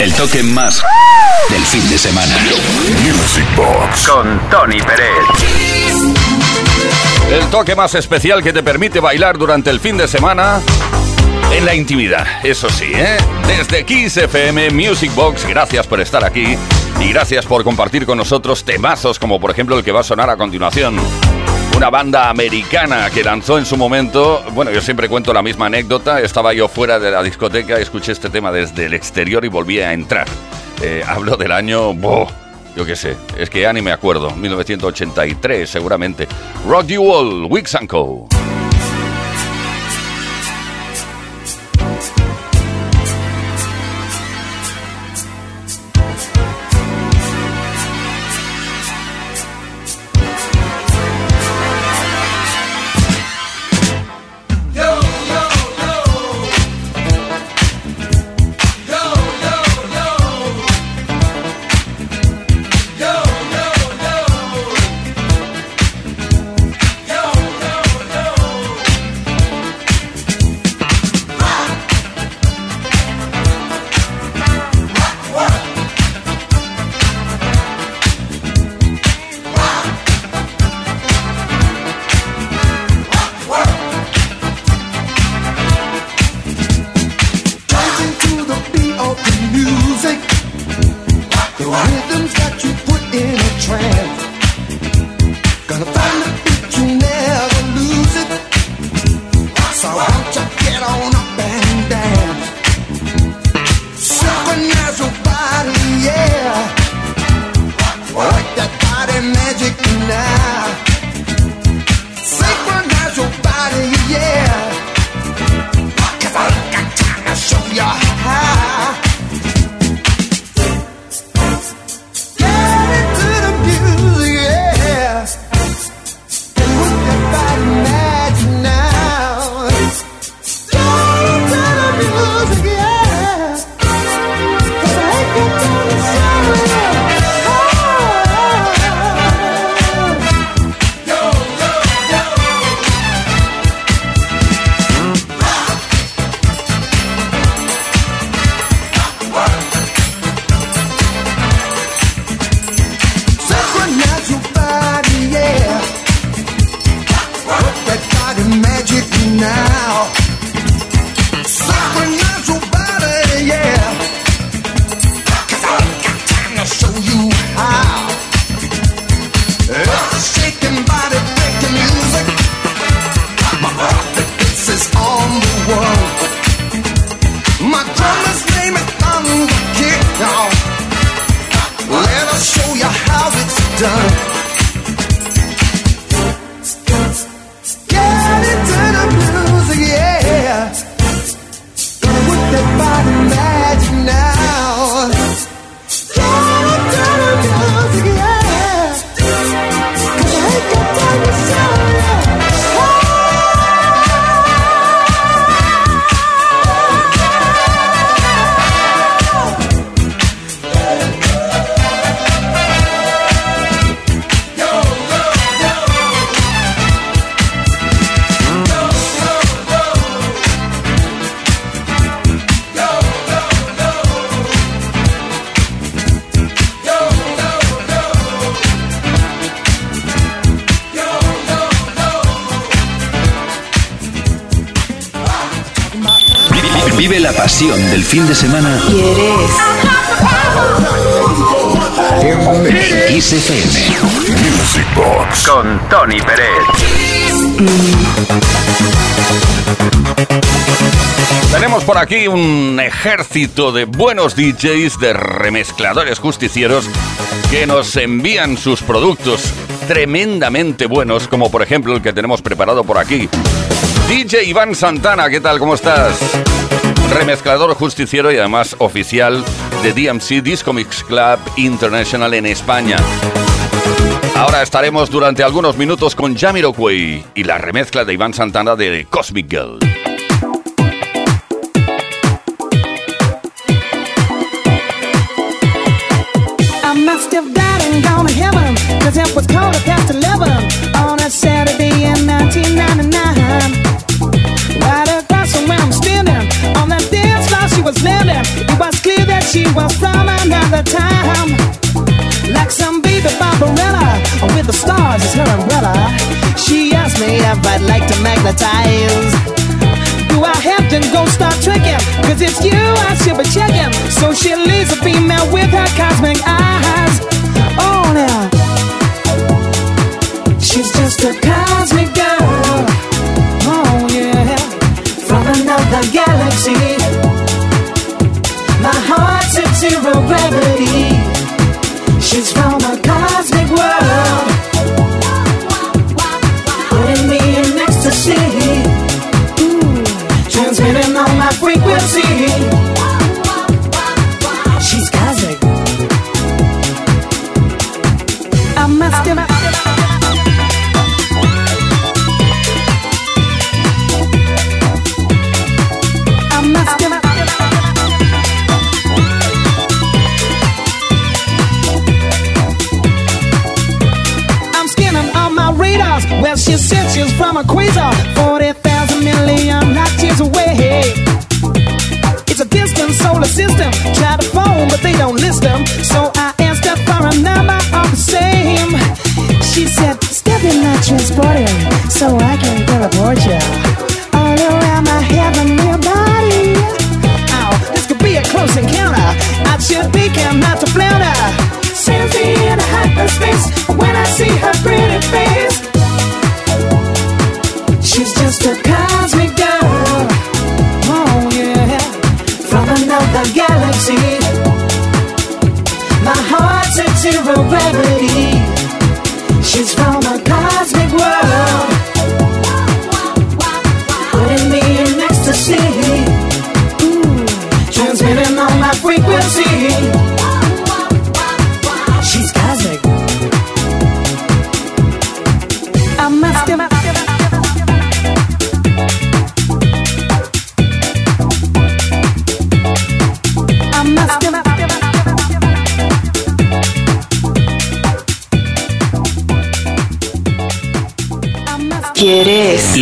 El toque más del fin de semana. Music Box. Con Tony Pérez. El toque más especial que te permite bailar durante el fin de semana en la intimidad, eso sí, ¿eh? Desde Kiss FM Music Box, gracias por estar aquí y gracias por compartir con nosotros temazos como por ejemplo el que va a sonar a continuación. Una banda americana que lanzó en su momento, bueno, yo siempre cuento la misma anécdota, estaba yo fuera de la discoteca, escuché este tema desde el exterior y volví a entrar. Eh, hablo del año, yo qué sé, es que ya ni me acuerdo, 1983 seguramente. Rock You All, Wix Co. fin de semana. ¿Quieres? XFM. Music Box. Con Tony Pérez. Tenemos por aquí un ejército de buenos DJs, de remezcladores justicieros, que nos envían sus productos tremendamente buenos, como por ejemplo el que tenemos preparado por aquí. DJ Iván Santana, ¿qué tal? ¿Cómo estás? Remezclador justiciero y además oficial de DMC Disco Mix Club International en España. Ahora estaremos durante algunos minutos con Jamiroquai y la remezcla de Iván Santana de Cosmic Girl. Do I have to go start tricking? Cause it's you I should be checking. So she leaves a female with her cosmic eyes.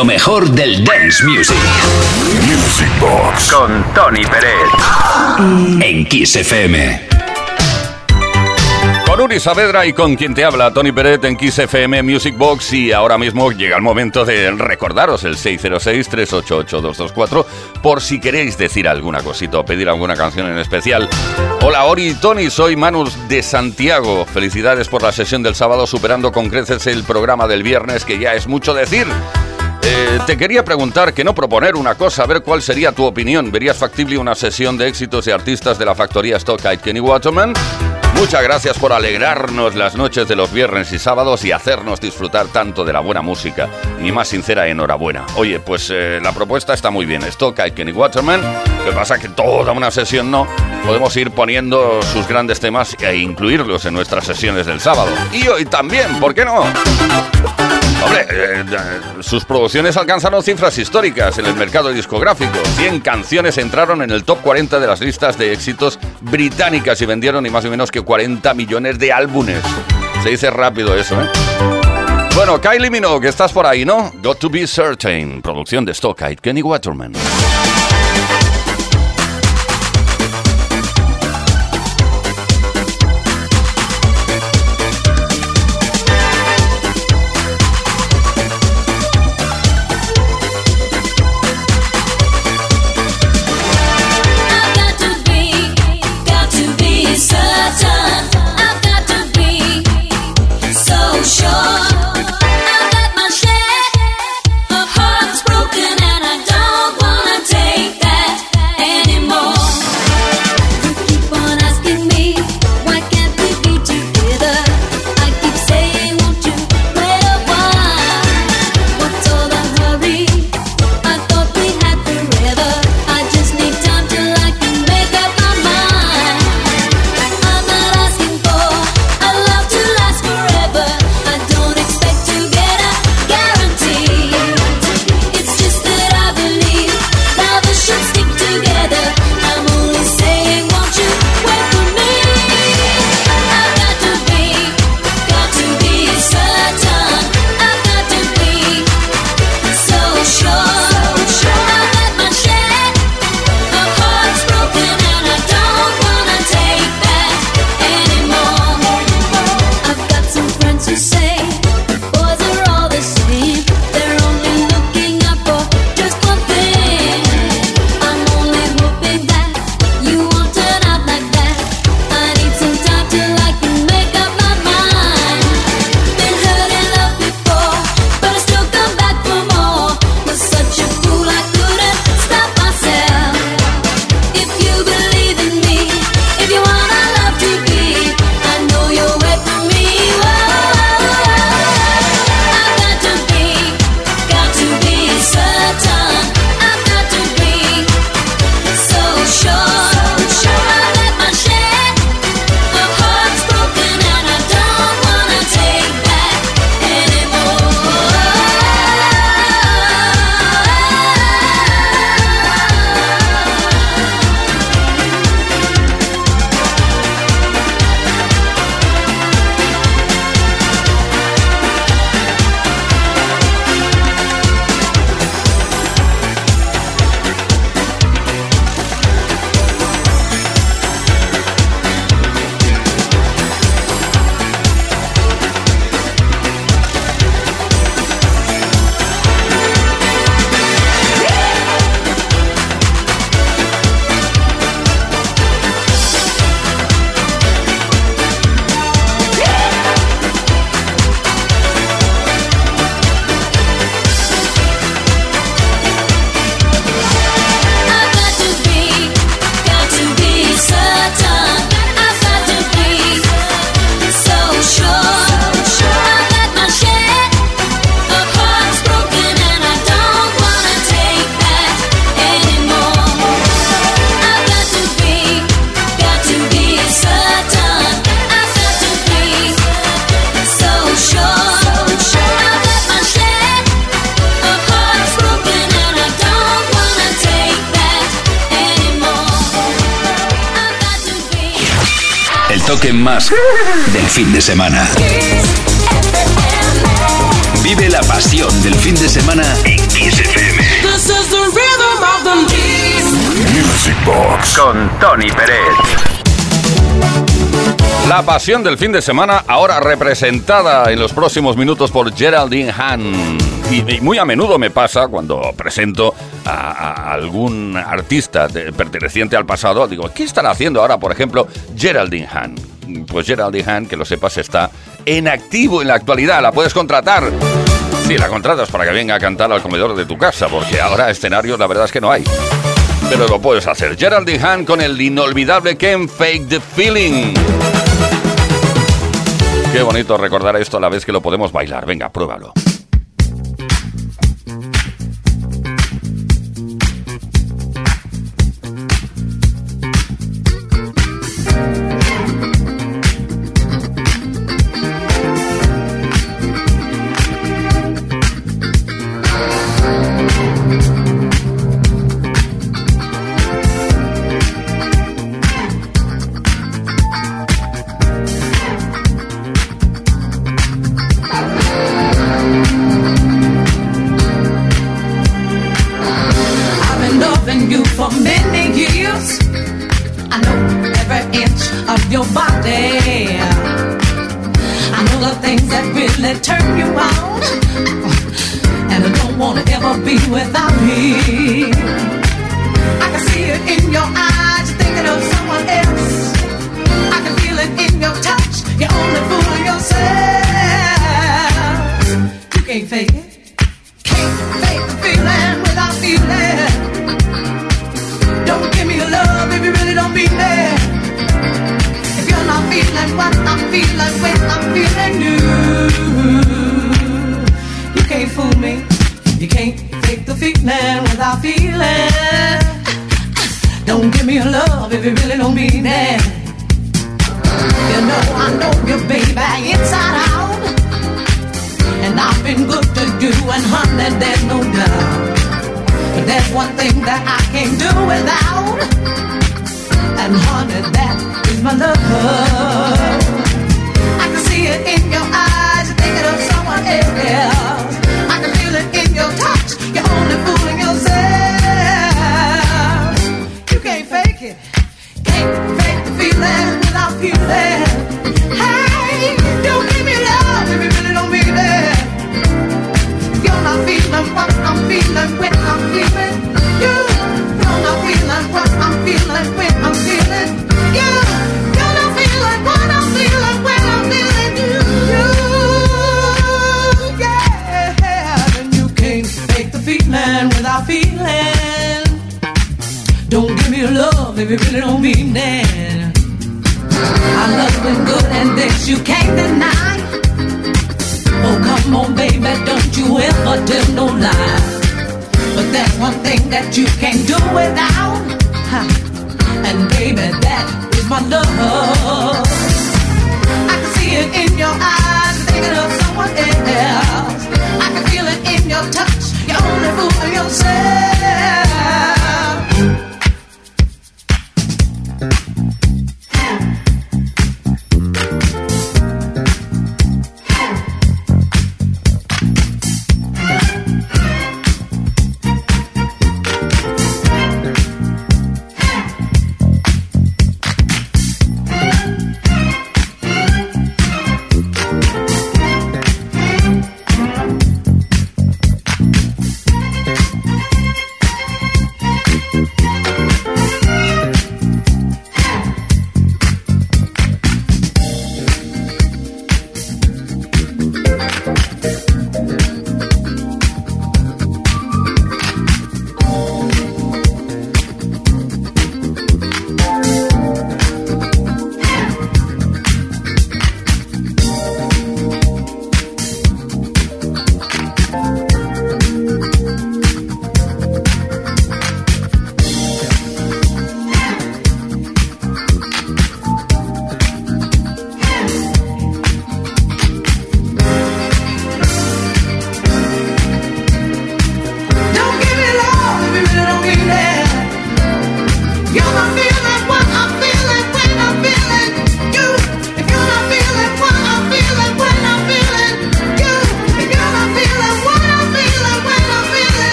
Lo mejor del dance music Music Box. Con Tony Pérez. en Kiss FM. Con Uri Saavedra y con quien te habla, Tony Peret en Kiss FM Music Box. Y ahora mismo llega el momento de recordaros el 606-388-224 por si queréis decir alguna cosita o pedir alguna canción en especial. Hola Ori y Tony, soy Manus de Santiago. Felicidades por la sesión del sábado superando con creces el programa del viernes, que ya es mucho decir. Eh, te quería preguntar, que no proponer una cosa, a ver cuál sería tu opinión. ¿Verías factible una sesión de éxitos de artistas de la factoría Stockite Kenny Waterman? Muchas gracias por alegrarnos las noches de los viernes y sábados y hacernos disfrutar tanto de la buena música. Mi más sincera enhorabuena. Oye, pues eh, la propuesta está muy bien. Stockite Kenny Waterman. Lo que pasa es que toda una sesión no. Podemos ir poniendo sus grandes temas e incluirlos en nuestras sesiones del sábado. Y hoy también, ¿por qué no? Hombre, eh, eh, sus producciones alcanzaron cifras históricas en el mercado discográfico. 100 canciones entraron en el top 40 de las listas de éxitos británicas y vendieron ni más ni menos que 40 millones de álbumes. Se dice rápido eso, ¿eh? Bueno, Kylie Minogue, estás por ahí, ¿no? Got to be certain. Producción de Stockite, Kenny Waterman. del fin de semana. Vive la pasión del fin de semana en Kiss Music Box con Tony Pérez. La pasión del fin de semana, ahora representada en los próximos minutos por Geraldine Hahn. Y, muy a menudo me pasa cuando presento a, algún artista perteneciente al pasado, digo, ¿qué estará haciendo ahora, por ejemplo, Geraldine Hahn? pues Gerald Dehan, que lo sepas, está en activo en la actualidad. La puedes contratar. Sí, la contratas para que venga a cantar al comedor de tu casa, porque ahora escenarios la verdad es que no hay. Pero lo puedes hacer. Gerald Dehan con el inolvidable Ken Fake the Feeling. Qué bonito recordar esto a la vez que lo podemos bailar. Venga, pruébalo.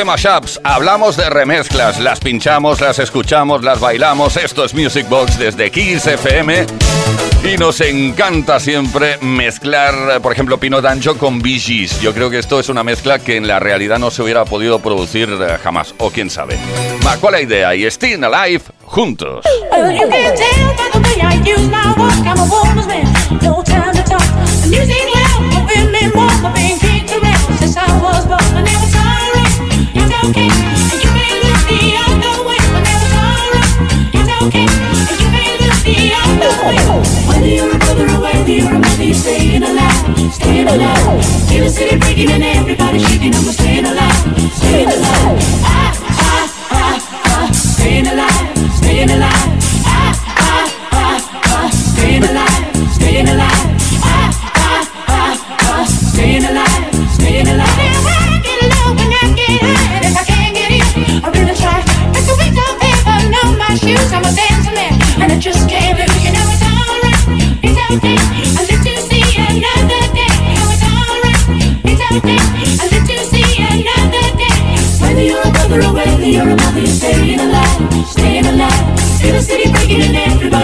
De mashups, hablamos de remezclas, las pinchamos, las escuchamos, las bailamos. Esto es Music Box desde Kiss FM y nos encanta siempre mezclar, por ejemplo, Pino Dancho con Bee. Yo creo que esto es una mezcla que en la realidad no se hubiera podido producir eh, jamás, o quién sabe. Va, ¿cuál es la idea? Y Still Alive juntos. Alive. In the city breaking and everybody shaking, I'm staying alive, staying alive.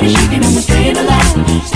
And everybody shaking, I'm staying alive, staying alive.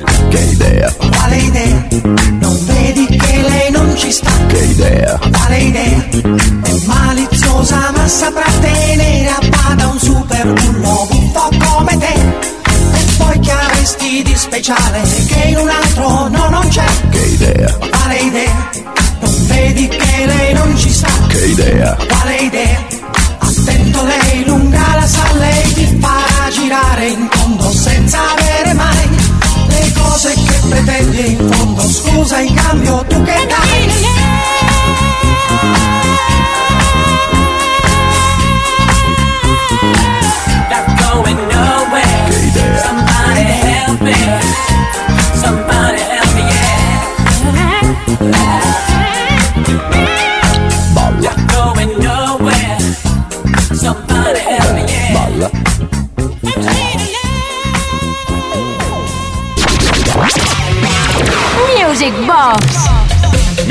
che idea, Quale idea? Non vedi che lei non ci sta? che idea, Quale idea? È maliziosa ma saprà tenere a bada un super bullo buffo come te. E poi che avresti di speciale che in un altro no non c'è? che idea, Quale idea? Non vedi che lei non ci sta? che idea, Quale idea? Attento lei lunga la sa, lei ti farà girare in fondo senza avere mai le cose che pretendi in fondo. Scusa in cambio tu che dai? Not going nowhere. Somebody help me.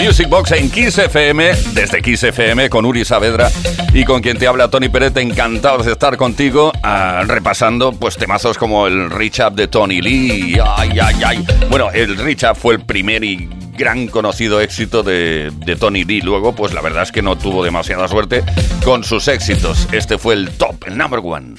Music Box en Kiss FM, desde Kiss FM con Uri Saavedra y con quien te habla Tony Peret, encantados de estar contigo, ah, repasando pues temazos como el Reach Up de Tony Lee. Ay, ay, ay. Bueno, el Reach Up fue el primer y gran conocido éxito de, de Tony Lee. Luego, pues la verdad es que no tuvo demasiada suerte con sus éxitos. Este fue el top, el number one.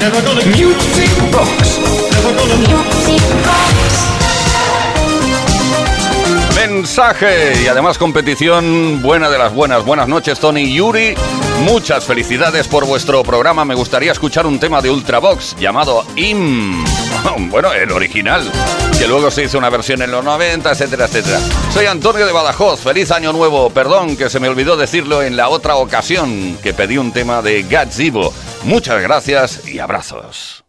Music Box. Mensaje y además competición buena de las buenas. Buenas noches, Tony Yuri. Muchas felicidades por vuestro programa. Me gustaría escuchar un tema de Ultravox llamado IM. Bueno, el original, que luego se hizo una versión en los 90, etcétera, etcétera. Soy Antonio de Badajoz. Feliz año nuevo. Perdón que se me olvidó decirlo en la otra ocasión que pedí un tema de Gatsibo. Muchas gracias y abrazos.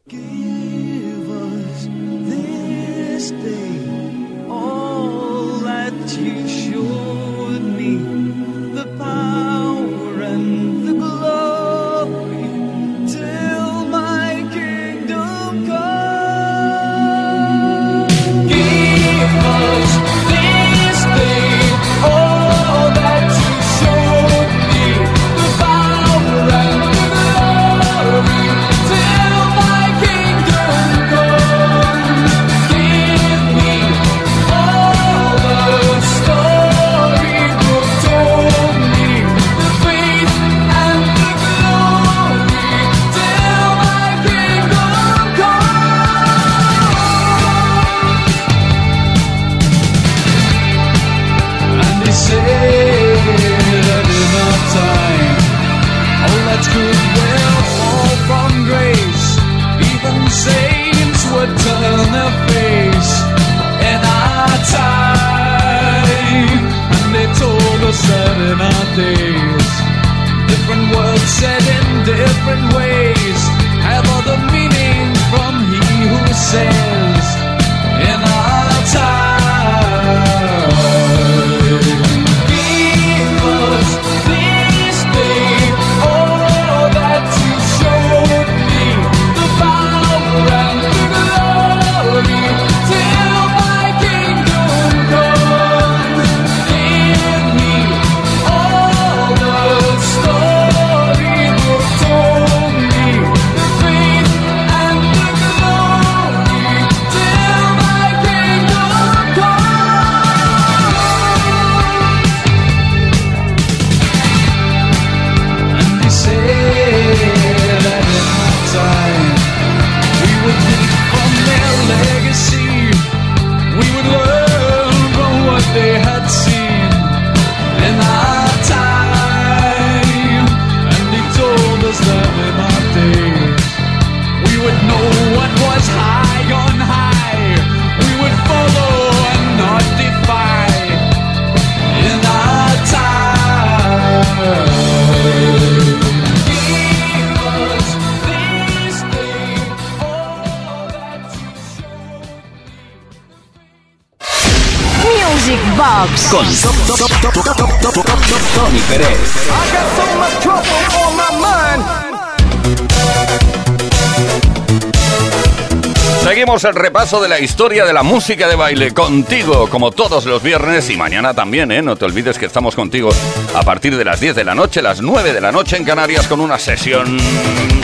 El repaso de la historia de la música de baile contigo, como todos los viernes y mañana también, ¿eh? No te olvides que estamos contigo a partir de las 10 de la noche, las 9 de la noche en Canarias con una sesión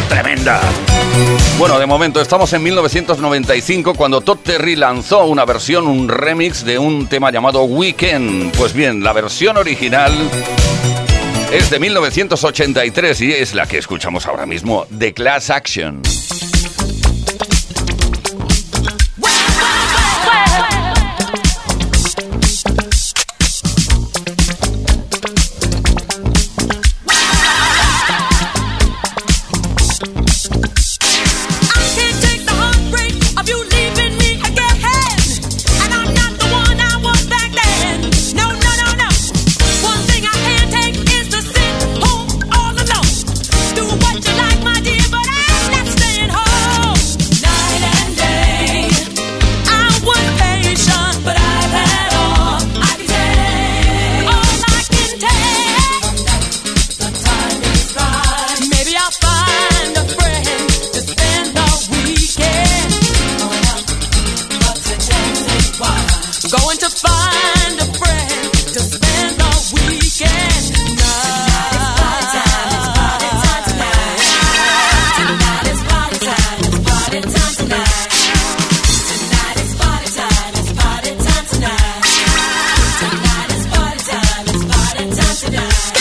tremenda. Bueno, de momento estamos en 1995 cuando Todd Terry lanzó una versión, un remix de un tema llamado Weekend. Pues bien, la versión original es de 1983 y es la que escuchamos ahora mismo, The Class Action. Yeah.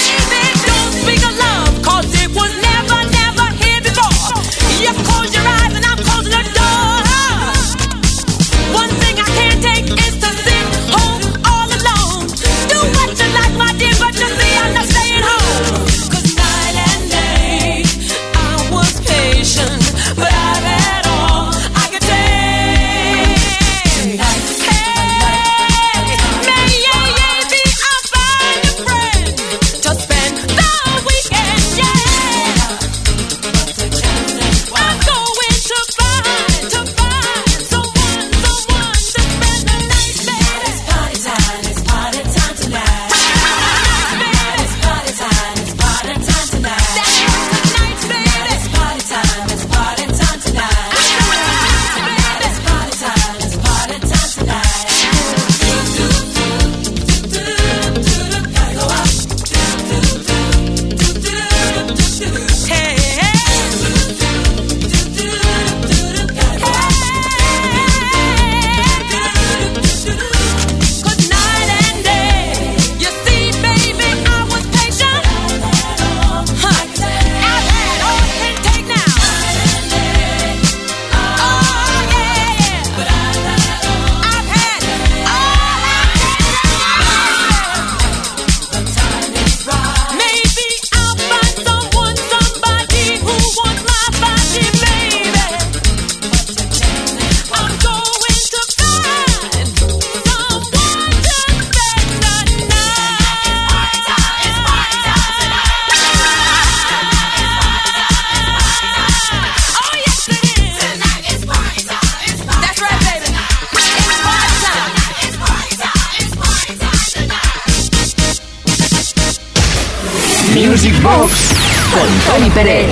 Con Tony Pérez.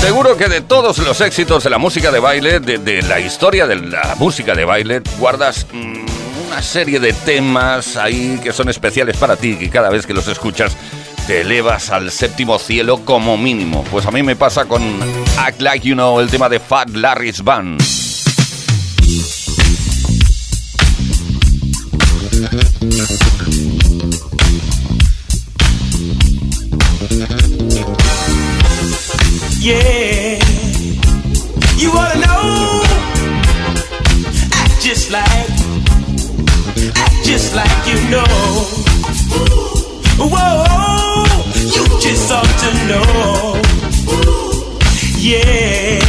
Seguro que de todos los éxitos de la música de baile, de, la historia de la música de baile, guardas mm, una serie de temas ahí que son especiales para ti, que cada vez que los escuchas te elevas al séptimo cielo como mínimo. Pues a mí me pasa con Act Like You Know, el tema de Fat Larry's Band. Yeah, you ought to know. Act just like, act just like you know. Whoa, you just ought to know. Yeah,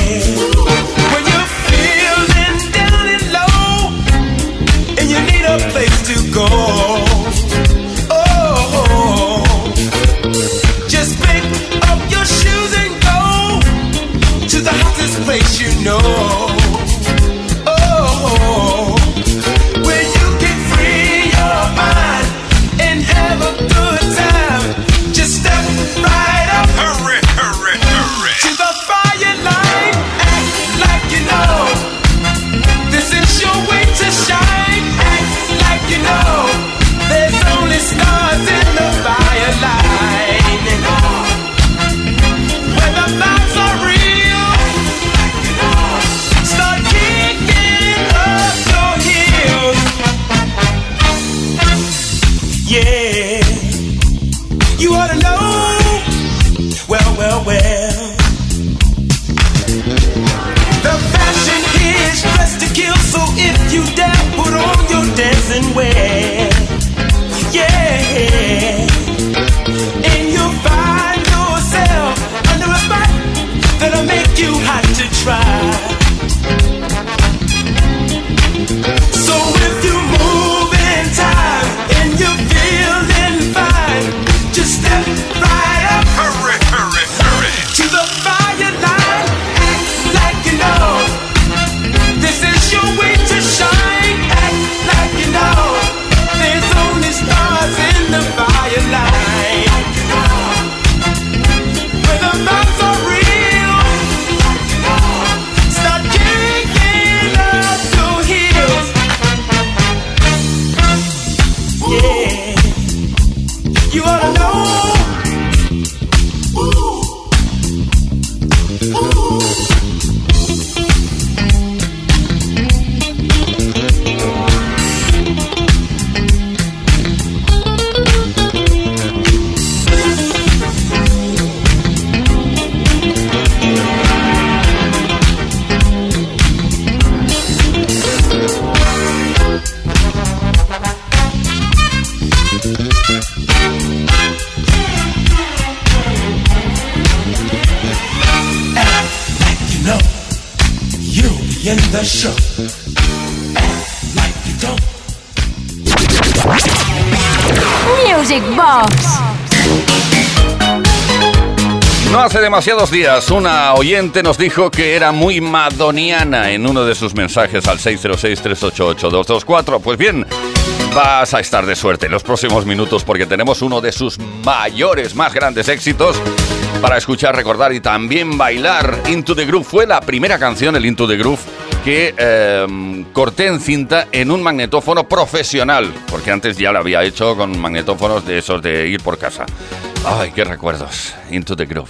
hace demasiados días una oyente nos dijo que era muy madoniana en uno de sus mensajes al 606-388-224. Pues bien, vas a estar de suerte en los próximos minutos porque tenemos uno de sus mayores, más grandes éxitos para escuchar, recordar y también bailar. Into the Groove fue la primera canción, el Into the Groove, que eh, corté en cinta en un magnetófono profesional, porque antes ya lo había hecho con magnetófonos de esos de ir por casa. Ay, qué recuerdos. Into the Groove.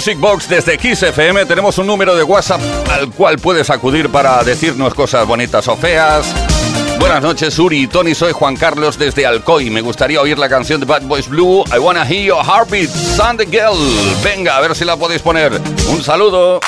Music Box desde Kiss FM tenemos un número de WhatsApp al cual puedes acudir para decirnos cosas bonitas o feas. Buenas noches, Uri y Tony. Soy Juan Carlos desde Alcoy. Me gustaría oír la canción de Bad Boys Blue. I wanna hear your heartbeat, Sunday Girl. Venga, a ver si la podéis poner. Un saludo.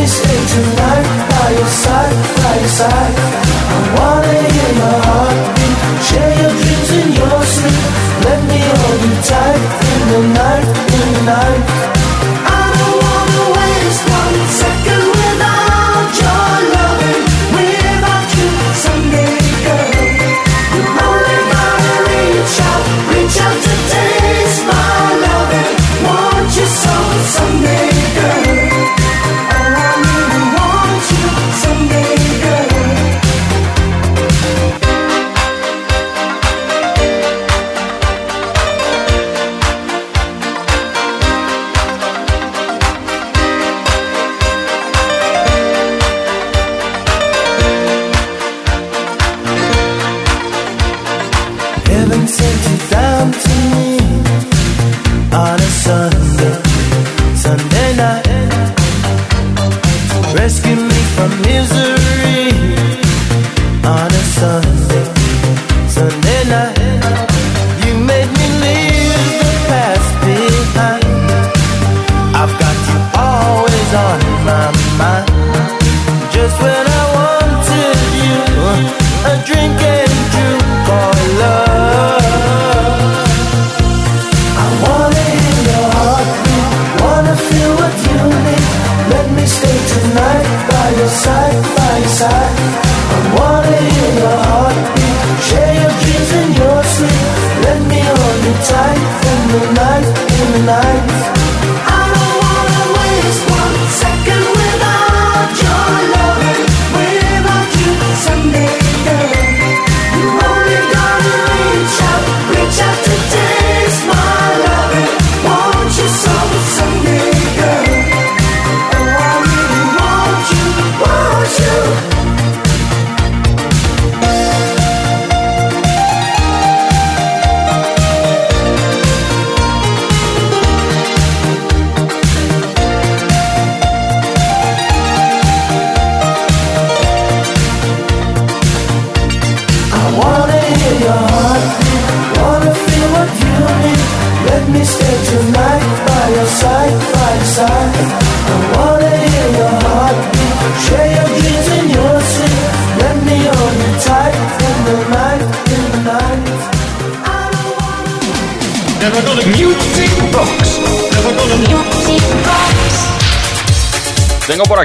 Me stay tonight by your side, by your side. Tight in the night, in the night.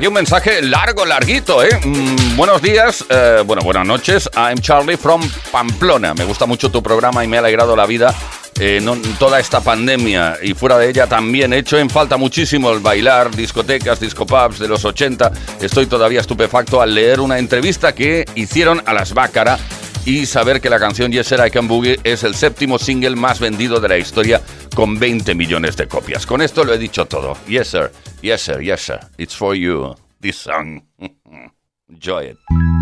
Un mensaje largo, larguito, ¿eh? Mm, buenos días, eh, bueno, buenas noches. I'm Charlie from Pamplona. Me gusta mucho tu programa y me ha alegrado la vida eh, toda esta pandemia y fuera de ella también. He hecho en falta muchísimo el bailar, discotecas, discopubs de los 80. Estoy todavía estupefacto al leer una entrevista que hicieron a las Bácara y saber que la canción Yes Sir I Can Boogie es el séptimo single más vendido de la historia con 20 millones de copias. Con esto lo he dicho todo. Yes sir, yes sir, yes sir. It's for you, this song. Enjoy it.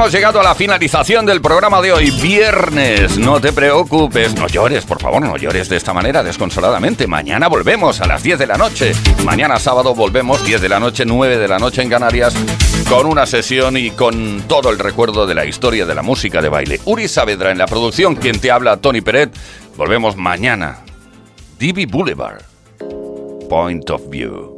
Hemos llegado a la finalización del programa de hoy, viernes. No te preocupes, no llores, por favor, no llores de esta manera desconsoladamente. Mañana volvemos a las 10 de la noche. Mañana sábado volvemos 10 de la noche, 9 de la noche en Canarias, con una sesión y con todo el recuerdo de la historia de la música de baile. Uri Saavedra en la producción, quien te habla, Tony Peret. Volvemos mañana. Divi Boulevard. Point of View.